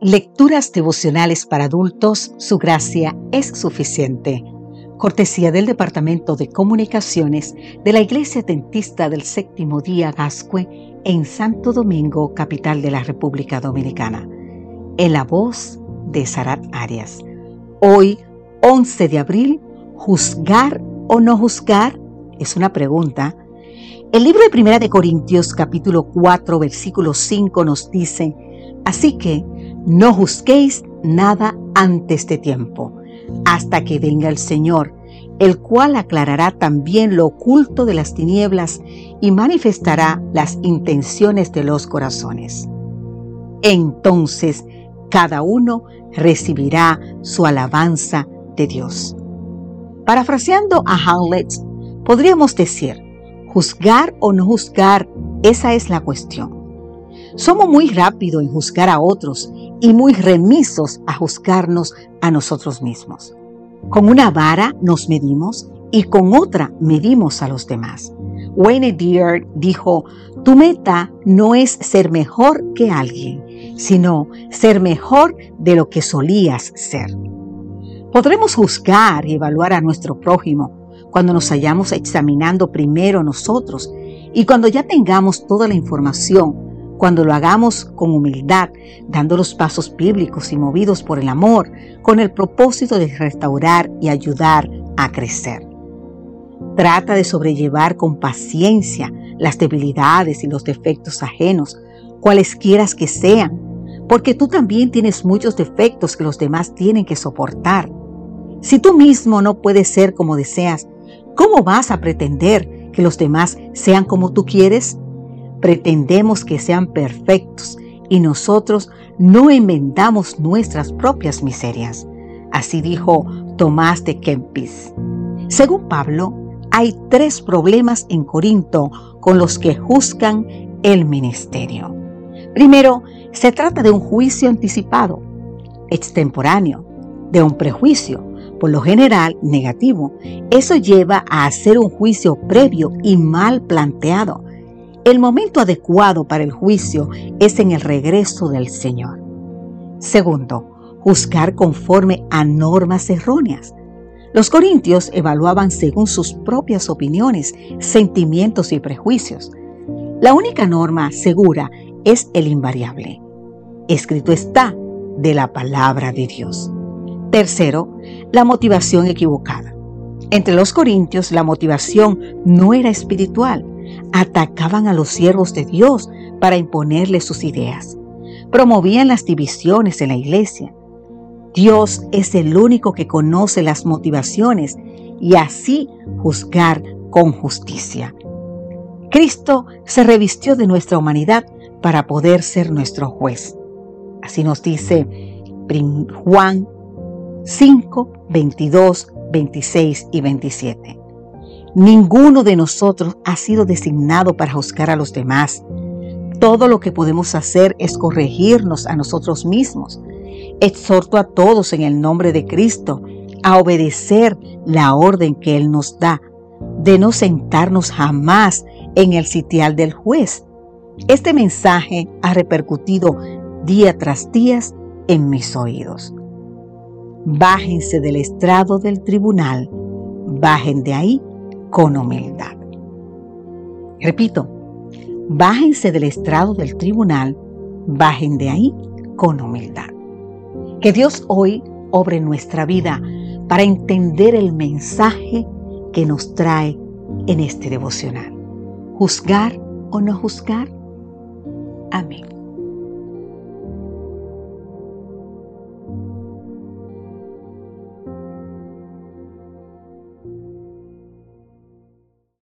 Lecturas devocionales para adultos, su gracia es suficiente. Cortesía del Departamento de Comunicaciones de la Iglesia Dentista del Séptimo Día Gascue en Santo Domingo, capital de la República Dominicana. En la voz de Sarat Arias. Hoy, 11 de abril, ¿juzgar o no juzgar? Es una pregunta. El libro de Primera de Corintios capítulo 4 versículo 5 nos dice, Así que no juzguéis nada antes de tiempo, hasta que venga el Señor, el cual aclarará también lo oculto de las tinieblas y manifestará las intenciones de los corazones. Entonces cada uno recibirá su alabanza de Dios. Parafraseando a Hamlet, podríamos decir, juzgar o no juzgar, esa es la cuestión. Somos muy rápidos en juzgar a otros y muy remisos a juzgarnos a nosotros mismos. Con una vara nos medimos y con otra medimos a los demás. Wayne Deere dijo, tu meta no es ser mejor que alguien, sino ser mejor de lo que solías ser. Podremos juzgar y evaluar a nuestro prójimo cuando nos hayamos examinando primero nosotros y cuando ya tengamos toda la información cuando lo hagamos con humildad, dando los pasos bíblicos y movidos por el amor, con el propósito de restaurar y ayudar a crecer. Trata de sobrellevar con paciencia las debilidades y los defectos ajenos, cualesquiera que sean, porque tú también tienes muchos defectos que los demás tienen que soportar. Si tú mismo no puedes ser como deseas, ¿cómo vas a pretender que los demás sean como tú quieres? Pretendemos que sean perfectos y nosotros no enmendamos nuestras propias miserias. Así dijo Tomás de Kempis. Según Pablo, hay tres problemas en Corinto con los que juzgan el ministerio. Primero, se trata de un juicio anticipado, extemporáneo, de un prejuicio, por lo general negativo. Eso lleva a hacer un juicio previo y mal planteado, el momento adecuado para el juicio es en el regreso del Señor. Segundo, juzgar conforme a normas erróneas. Los corintios evaluaban según sus propias opiniones, sentimientos y prejuicios. La única norma segura es el invariable. Escrito está de la palabra de Dios. Tercero, la motivación equivocada. Entre los corintios la motivación no era espiritual, atacaban a los siervos de Dios para imponerles sus ideas. Promovían las divisiones en la iglesia. Dios es el único que conoce las motivaciones y así juzgar con justicia. Cristo se revistió de nuestra humanidad para poder ser nuestro juez. Así nos dice Juan 5, 22, 26 y 27. Ninguno de nosotros ha sido designado para juzgar a los demás. Todo lo que podemos hacer es corregirnos a nosotros mismos. Exhorto a todos en el nombre de Cristo a obedecer la orden que Él nos da, de no sentarnos jamás en el sitial del juez. Este mensaje ha repercutido día tras día en mis oídos. Bájense del estrado del tribunal, bajen de ahí con humildad. Repito, bájense del estrado del tribunal, bajen de ahí con humildad. Que Dios hoy obre nuestra vida para entender el mensaje que nos trae en este devocional. ¿Juzgar o no juzgar? Amén.